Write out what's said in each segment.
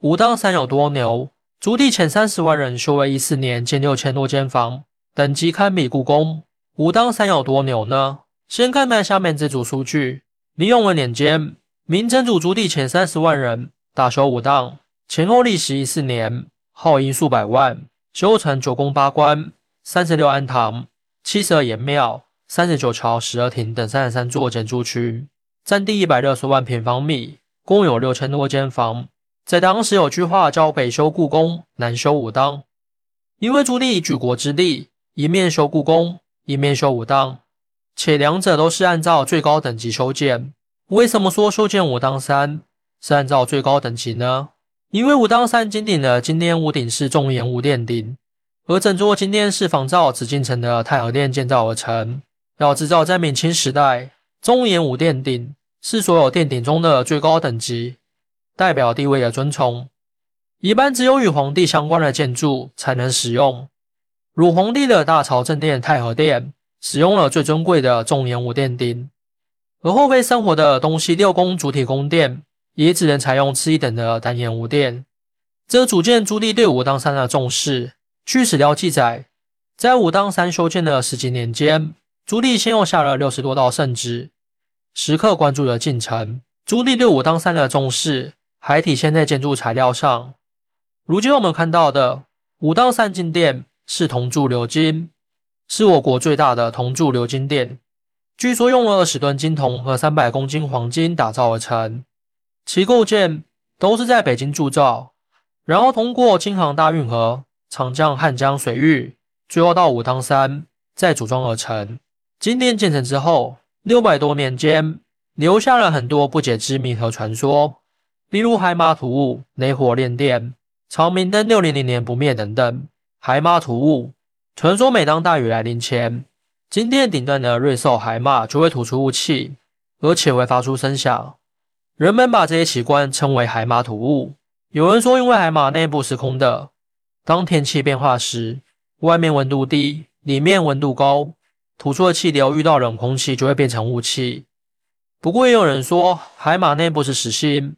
武当山有多牛？足地前三十万人修为一四年建六千多间房，等级堪比故宫。武当山有多牛呢？先看看下面这组数据：李永文年间，明成祖足地前三十万人大修武当，前后历时一四年，耗银数百万，修成九宫八关、三十六庵堂、七十二岩庙、三十九桥、十二亭等三十三座建筑区，占地一百六十万平方米，共有六千多间房。在当时有句话叫“北修故宫，南修武当”，因为朱棣举国之力，一面修故宫，一面修武当，且两者都是按照最高等级修建。为什么说修建武当山是按照最高等级呢？因为武当山金顶的金殿屋顶是重檐屋殿顶，而整座金殿是仿照紫禁城的太和殿建造而成。要知道，在明清时代，重檐屋殿顶是所有殿顶中的最高等级。代表地位的尊崇，一般只有与皇帝相关的建筑才能使用。如皇帝的大朝正殿太和殿，使用了最尊贵的重檐五殿顶；而后妃生活的东西六宫主体宫殿，也只能采用次一等的单檐五殿。这足见朱棣对武当山的重视。据史料记载，在武当山修建的十几年间，朱棣先后下了六十多道圣旨，时刻关注着进程。朱棣对武当山的重视。还体现在建筑材料上。如今我们看到的武当山金殿是铜铸鎏金，是我国最大的铜铸鎏金殿。据说用了二十吨金铜和三百公斤黄金打造而成，其构件都是在北京铸造，然后通过京杭大运河、长江、汉江水域，最后到武当山再组装而成。金殿建成之后，六百多年间留下了很多不解之谜和传说。例如海马土物、雷火炼电、长明灯六零零年不灭等等。海马土物传说，每当大雨来临前，金殿顶端的瑞兽海马就会吐出雾气，而且会发出声响。人们把这些奇观称为海马土物。有人说，因为海马内部是空的，当天气变化时，外面温度低，里面温度高，吐出的气流遇到冷空气就会变成雾气。不过也有人说，海马内部是实心。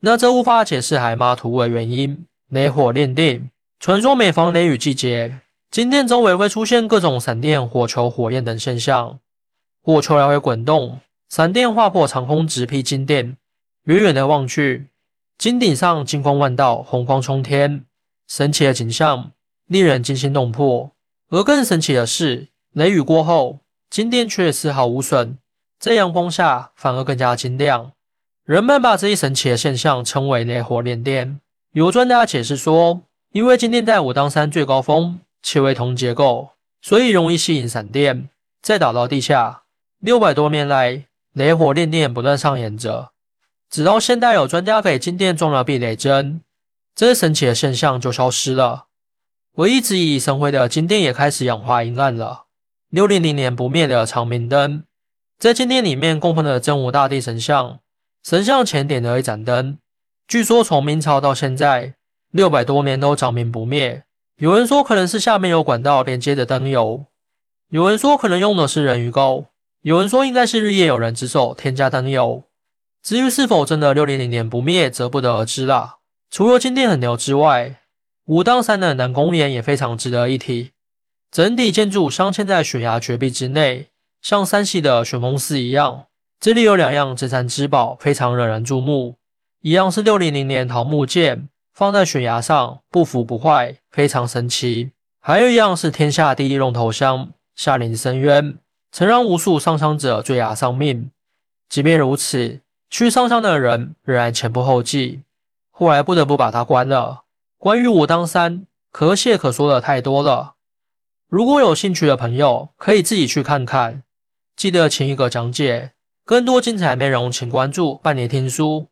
那这无法解释海马土物的原因。雷火炼定，传说每逢雷雨季节，金殿周围会出现各种闪电、火球、火焰等现象，火球来回滚动，闪电划破长空，直劈金殿。远远的望去，金顶上金光万道，红光冲天，神奇的景象令人惊心动魄。而更神奇的是，雷雨过后，金殿却丝毫无损，在阳光下反而更加晶亮。人们把这一神奇的现象称为“烈火炼电”。有专家解释说，因为金殿在武当山最高峰，且为铜结构，所以容易吸引闪电，再打到地下。六百多年来，烈火炼电不断上演着，直到现代有专家给金殿装了避雷针，这神奇的现象就消失了。唯一熠熠生辉的金殿也开始氧化阴暗了。六零零年不灭的长明灯，在金殿里面供奉的真武大帝神像。神像前点了一盏灯，据说从明朝到现在六百多年都长明不灭。有人说可能是下面有管道连接的灯油，有人说可能用的是人鱼膏，有人说应该是日夜有人之手添加灯油。至于是否真的六零零年不灭，则不得而知啦。除了金殿很牛之外，武当山的南宫岩也非常值得一提。整体建筑镶嵌在悬崖绝壁之内，像山西的玄峰寺一样。这里有两样镇山之宝，非常惹人注目。一样是六零零年桃木剑，放在悬崖上不腐不坏，非常神奇。还有一样是天下第一龙头香，下临深渊，曾让无数上香者坠崖丧命。即便如此，去上香的人仍然前仆后继，后来不得不把它关了。关于武当山，可写可说的太多了。如果有兴趣的朋友，可以自己去看看。记得请一个讲解。更多精彩内容，请关注半年听书。